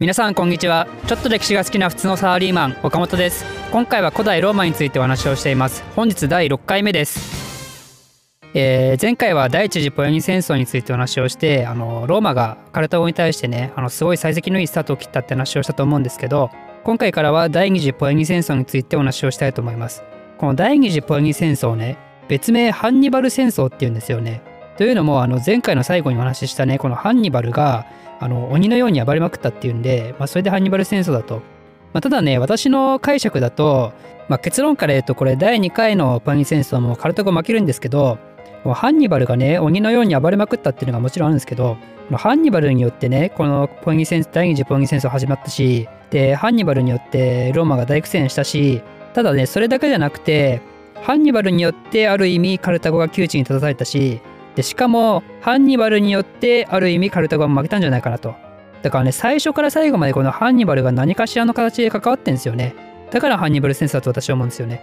皆さんこんにちは。ちょっと歴史が好きな普通のサラリーマン岡本です。今回は古代ローマについてお話をしています。本日第6回目です。えー、前回は第一次ポエニ戦争についてお話をしてあのローマがカルタゴに対してねあのすごい幸先のいいスタートを切ったって話をしたと思うんですけど今回からは第二次ポエニ戦争についてお話をしたいと思います。この第二次ポエニ戦争ね別名ハンニバル戦争っていうんですよね。というのもあの前回の最後にお話ししたねこのハンニバルがあの鬼のように暴れまくったっていうんで、まあ、それでハンニバル戦争だと。まあ、ただね、私の解釈だと、まあ、結論から言うとこれ第2回のパニ戦争もカルタゴ負けるんですけど、もうハンニバルがね、鬼のように暴れまくったっていうのがもちろんあるんですけど、ハンニバルによってね、このポニ戦第二次ポニ戦争始まったし、で、ハンニバルによってローマが大苦戦したし、ただね、それだけじゃなくて、ハンニバルによってある意味カルタゴが窮地に立たされたし、でしかもハンニバルによってある意味カルタゴが負けたんじゃないかなと。だからね最初から最後までこのハンニバルが何かしらの形で関わってんですよね。だからハンニバル戦争だと私は思うんですよね。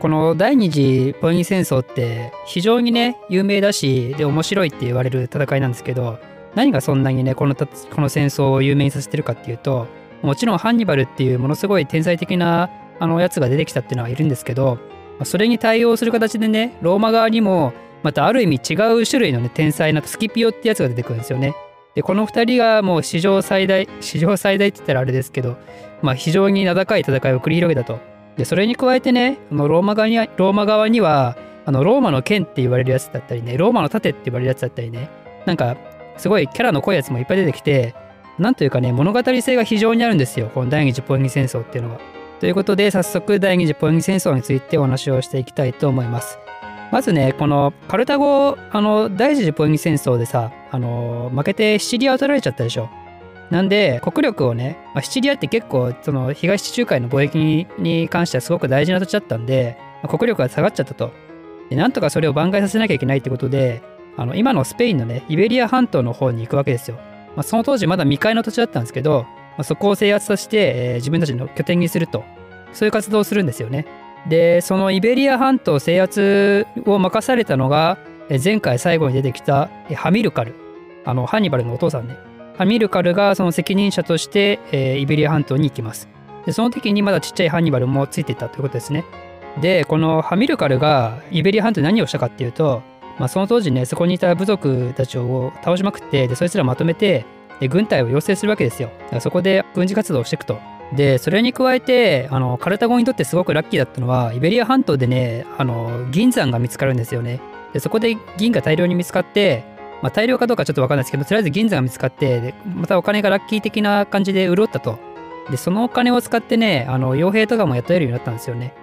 この第二次ポエニ戦争って非常にね有名だしで面白いって言われる戦いなんですけど何がそんなにねこのこの戦争を有名にさせてるかっていうともちろんハンニバルっていうものすごい天才的なあのやつが出てきたっていうのはいるんですけどそれに対応する形でねローマ側にもまたある意味違う種類のね天才なスキピオってやつが出てくるんですよね。でこの2人がもう史上最大史上最大って言ったらあれですけど、まあ、非常に名高い戦いを繰り広げたと。でそれに加えてねあのローマ側にはローマ側にはあのローマの剣って言われるやつだったりねローマの盾って言われるやつだったりねなんかすごいキャラの濃いやつもいっぱい出てきてなんというかね物語性が非常にあるんですよこの第二次ポエニ戦争っていうのは。ということで早速第二次ポエニ戦争についてお話をしていきたいと思います。まずね、このカルタゴ、あの、第一次ポエニ戦争でさ、あの、負けてシチリアを取られちゃったでしょ。なんで、国力をね、まあ、シチリアって結構、その、東地中海の貿易に関してはすごく大事な土地だったんで、まあ、国力が下がっちゃったと。で、なんとかそれを挽回させなきゃいけないってことで、あの、今のスペインのね、イベリア半島の方に行くわけですよ。まあ、その当時まだ未開の土地だったんですけど、まあ、そこを制圧させて、えー、自分たちの拠点にすると。そういう活動をするんですよね。でそのイベリア半島制圧を任されたのが前回最後に出てきたハミルカル。あのハンニバルのお父さんね。ハミルカルがその責任者として、え、イベリア半島に行きます。でその時にまだちっちゃいハンニバルもついていたということですね。でこのハミルカルがイベリア半島に何をしたかっていうと、まあ、その当時ねそこにいた部族たちを倒しまくってでそいつらまとめてで軍隊を養成するわけですよ。だからそこで軍事活動をしていくと。でそれに加えてあのカルタゴにとってすごくラッキーだったのはイベリア半島でねあの銀山が見つかるんですよね。でそこで銀が大量に見つかって、まあ、大量かどうかちょっと分かんないですけどとりあえず銀山が見つかってでまたお金がラッキー的な感じで潤ったと。でそのお金を使ってねあの傭兵とかも雇えるようになったんですよね、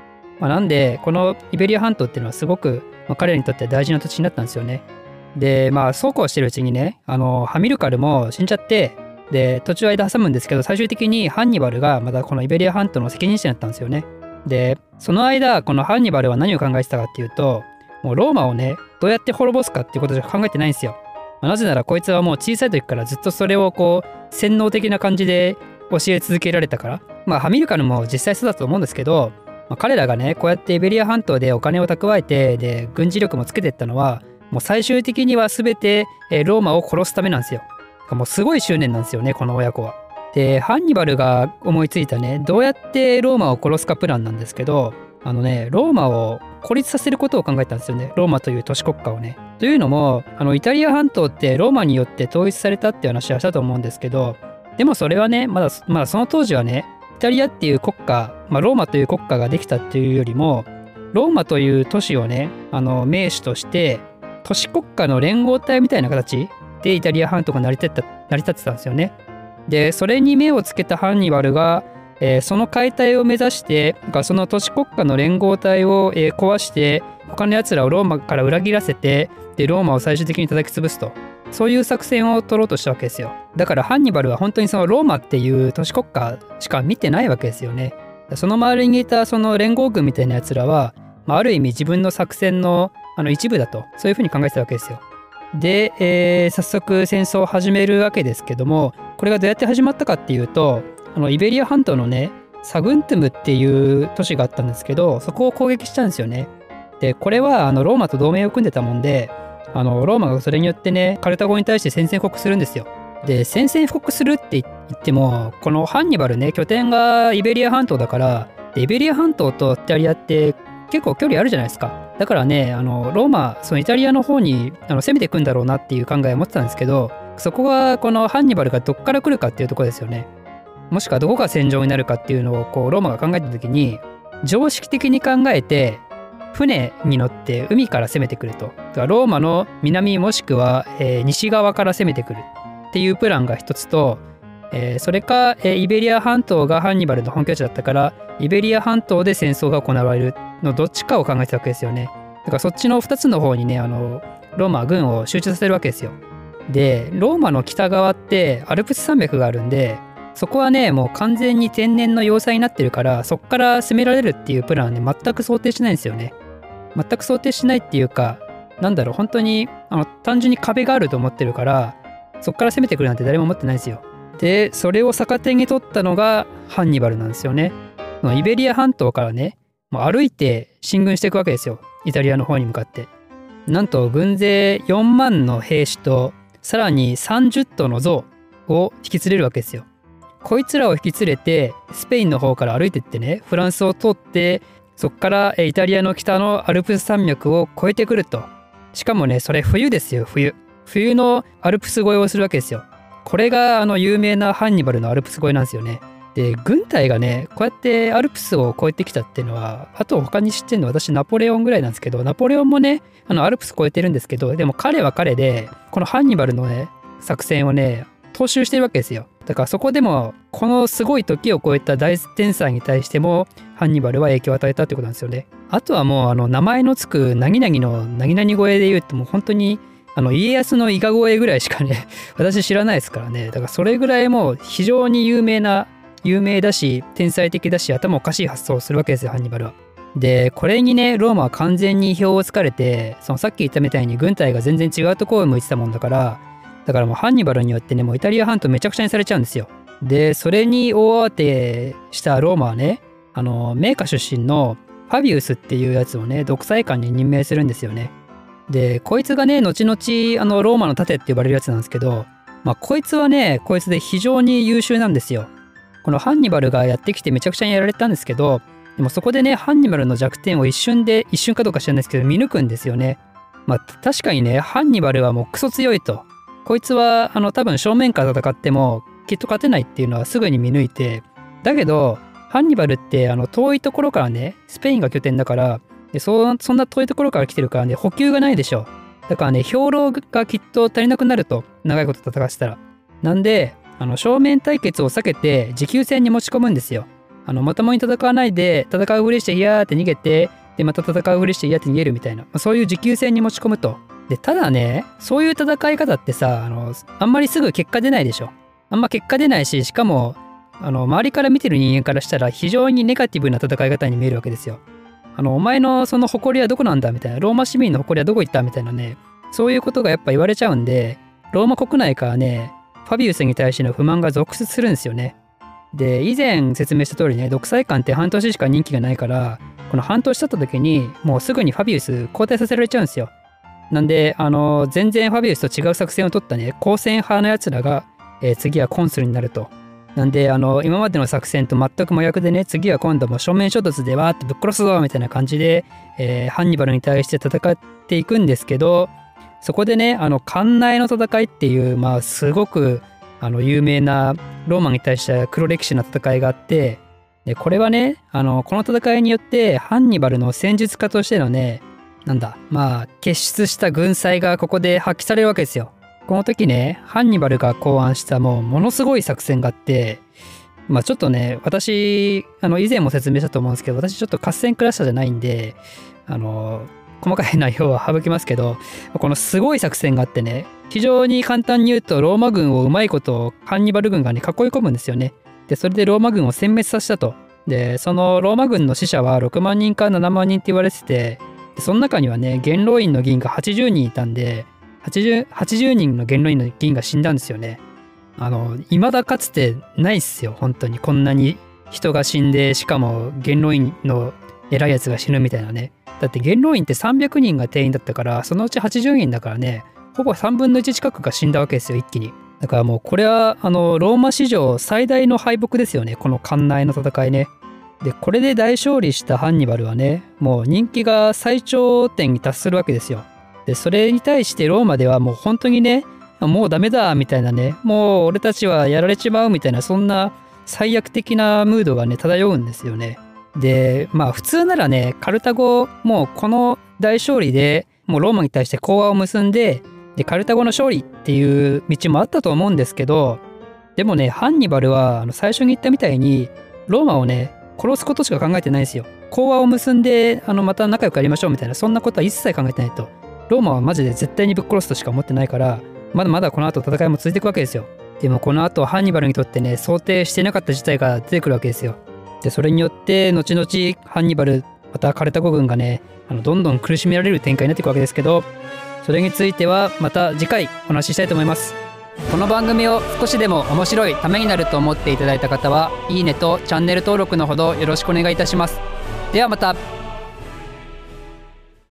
まあ、なんでこのイベリア半島っていうのはすごく、まあ、彼らにとって大事な土地になったんですよね。でまあそうこうしてるうちにねあのハミルカルも死んじゃってで途中間挟むんですけど最終的にハンニバルがまたこのイベリア半島の責任者になったんですよね。でその間このハンニバルは何を考えてたかっていうともうローマをねどうやって滅ぼすかっていうことしか考えてないんですよ。まあ、なぜならこいつはもう小さい時からずっとそれをこう洗脳的な感じで教え続けられたからまあハミルカルも実際そうだと思うんですけど、まあ、彼らがねこうやってイベリア半島でお金を蓄えてで軍事力もつけていったのはもう最終的には全てローマを殺すためなんですよ。もうすごい執念なんですよねこの親子は。でハンニバルが思いついたねどうやってローマを殺すかプランなんですけどあのねローマを孤立させることを考えたんですよねローマという都市国家をね。というのもあのイタリア半島ってローマによって統一されたって話はしたと思うんですけどでもそれはねまだまだその当時はねイタリアっていう国家、まあ、ローマという国家ができたっていうよりもローマという都市をねあの名手として都市国家の連合体みたいな形でイタリア半島が成り立った成り立ってたんですよね。でそれに目をつけたハンニバルが、えー、その解体を目指してその都市国家の連合体を、えー、壊して他のやつらをローマから裏切らせてでローマを最終的に叩き潰すと。そういう作戦を取ろうとしたわけですよ。だからハンニバルは本当にそのローマっていう都市国家しか見てないわけですよね。その周りにいたその連合軍みたいなやつらは、まあ、ある意味自分の作戦のあの一部だと。そういうふうに考えてたわけですよ。で、えー、早速戦争を始めるわけですけどもこれがどうやって始まったかっていうとあのイベリア半島のねサグントゥムっていう都市があったんですけどそこを攻撃したんですよね。でこれはあのローマと同盟を組んでたもんであのローマがそれによってねカルタゴに対して宣戦布告するんですよ。で宣戦布告するって言ってもこのハンニバルね拠点がイベリア半島だからイベリア半島とイタリアって結構距離あるじゃないですかだからねあのローマそのイタリアの方にあの攻めていくんだろうなっていう考えを持ってたんですけどそこがこのハンニバルがどっから来るかっていうとこですよね。もしくはどこが戦場になるかっていうのをこうローマが考えた時に常識的に考えて船に乗って海から攻めてくると。ローマの南もしくは、えー、西側から攻めてくるっていうプランが一つと、えー、それか、えー、イベリア半島がハンニバルの本拠地だったからイベリア半島で戦争が行われるのどっちかを考えてたわけですよね。だからそっちの2つの方にねあのローマは軍を集中させるわけですよ。でローマの北側ってアルプス山脈があるんでそこはねもう完全に天然の要塞になってるからそこから攻められるっていうプランはね全く想定しないんですよね。全く想定しないっていうかなんだろう本当にあの単純に壁があると思ってるからそこから攻めてくるなんて誰も思ってないですよ。でそれを逆手に取ったのがハンニバルなんですよね。イベリア半島からねもう歩いて進軍していくわけですよ。イタリアの方に向かって。なんと軍勢4万の兵士とさらに30頭の象を引き連れるわけですよ。こいつらを引き連れてスペインの方から歩いてってねフランスを通ってそこからイタリアの北のアルプス山脈を越えてくると。しかもねそれ冬ですよ冬。冬のアルプス越えをするわけですよ。これがあの有名なハンニバルのアルプス越えなんですよね。で軍隊がねこうやってアルプスを越えてきたっていうのはあと他に知ってるのは私ナポレオンぐらいなんですけどナポレオンもねあのアルプス越えてるんですけどでも彼は彼でこのハンニバルのね作戦をね踏襲してるわけですよ。だからそこでもこのすごい時を超えた大天才に対してもハンニバルは影響を与えたってことなんですよね。あとはもうあの名前のつくなぎなぎのなぎなぎ声で言うともう本当にあの家康の伊賀声ぐらいしかね 私知らないですからね。だからそれぐらいもう非常に有名な有名だし天才的だし頭おかしい発想をするわけですよハンニバルは。でこれにねローマは完全に意表をつかれてそのさっき言ったみたいに軍隊が全然違うところを向いてたもんだからだからもうハンニバルによってねもうイタリア半島めちゃくちゃにされちゃうんですよ。でそれに大慌てしたローマはねあの名家出身のファビウスっていうやつをね独裁官に任命するんですよね。でこいつがね後々あのローマの盾って呼ばれるやつなんですけどまあこいつはねこいつで非常に優秀なんですよ。このハンニバルがやってきてめちゃくちゃにやられたんですけどでもそこでねハンニバルの弱点を一瞬で一瞬かどうか知らないですけど見抜くんですよね。まあ確かにねハンニバルはもうクソ強いと。こいつはあの多分正面から戦ってもきっと勝てないっていうのはすぐに見抜いてだけどハンニバルってあの遠いところからねスペインが拠点だからでそそんな遠いところから来てるからね補給がないでしょだからね兵糧がきっと足りなくなると長いこと戦わせたらなんであの正面対決を避けて持久戦に持ち込むんですよ。あのまともに戦わないで戦うふりしてヒヤーって逃げてでまた戦うふりしてヒヤーって逃げるみたいな、まあ、そういう持久戦に持ち込むと。でただねそういう戦い方ってさあのあんまりすぐ結果出ないでしょ。あんま結果出ないししかもあの周りから見てる人間からしたら非常にネガティブな戦い方に見えるわけですよ。あのお前のその誇りはどこなんだみたいな。ローマ市民の誇りはどこ行ったみたいなね。そういうことがやっぱ言われちゃうんでローマ国内からねファビウスに対しての不満が続出するんですよね。で以前説明した通りね独裁官って半年しか任期がないからこの半年経った時にもうすぐにファビウス交代させられちゃうんですよ。なんであの全然ファビウスと違う作戦を取ったね公選派のやつらが、えー、次はコンスルになると。なんであの今までの作戦と全く真逆でね次は今度も正面衝突でわーってぶっ殺すぞみたいな感じで、えー、ハンニバルに対して戦っていくんですけどそこでねあの艦内の戦いっていうまあすごくあの有名なローマに対して黒歴史な戦いがあってでこれはねあのこの戦いによってハンニバルの戦術家としてのねなんだまあ結出した軍隊がここで発揮されるわけですよ。この時ねハンニバルが考案したもうものすごい作戦があってまあちょっとね私あの以前も説明したと思うんですけど私ちょっと合戦クラッシャーじゃないんであの細かい内容は省きますけどこのすごい作戦があってね非常に簡単に言うとローマ軍をうまいことハンニバル軍がね囲い込むんですよね。でそれでローマ軍を殲滅させたと。でそのローマ軍の死者は6万人から7万人って言われててその中にはね元老院の議員が80人いたんで 80, 80人の元老院の議員が死んだんですよね。あの未だかつてないっすよ本当にこんなに人が死んでしかも元老院の偉いやつが死ぬみたいなねだって元老院って300人が定員だったからそのうち80人だからねほぼ3分の1近くが死んだわけですよ一気に。だからもうこれはあのローマ史上最大の敗北ですよねこの艦内の戦いね。でこれで大勝利したハンニバルはねもう人気が最頂点に達するわけですよ。でそれに対してローマではもう本当にねもうダメだみたいなねもう俺たちはやられちまうみたいなそんな最悪的なムードがね漂うんですよね。でまあ普通ならねカルタゴもうこの大勝利でもうローマに対して講和を結んででカルタゴの勝利っていう道もあったと思うんですけどでもねハンニバルはあの最初に言ったみたいにローマをね殺すことしか考えてないですよ。講和を結んであのまた仲良くやりましょうみたいなそんなことは一切考えてないと。ローマはマジで絶対にぶっ殺すとしか思ってないからまだまだこの後戦いも続いていくわけですよ。でもこの後ハンニバルにとってね想定してなかった事態が出てくるわけですよ。でそれによって後々ハンニバルまたカルタゴ軍がねあのどんどん苦しめられる展開になっていくわけですけどそれについてはまた次回お話ししたいと思います。この番組を少しでも面白いためになると思っていただいた方はいいねとチャンネル登録のほどよろしくお願いいたします。ではまた。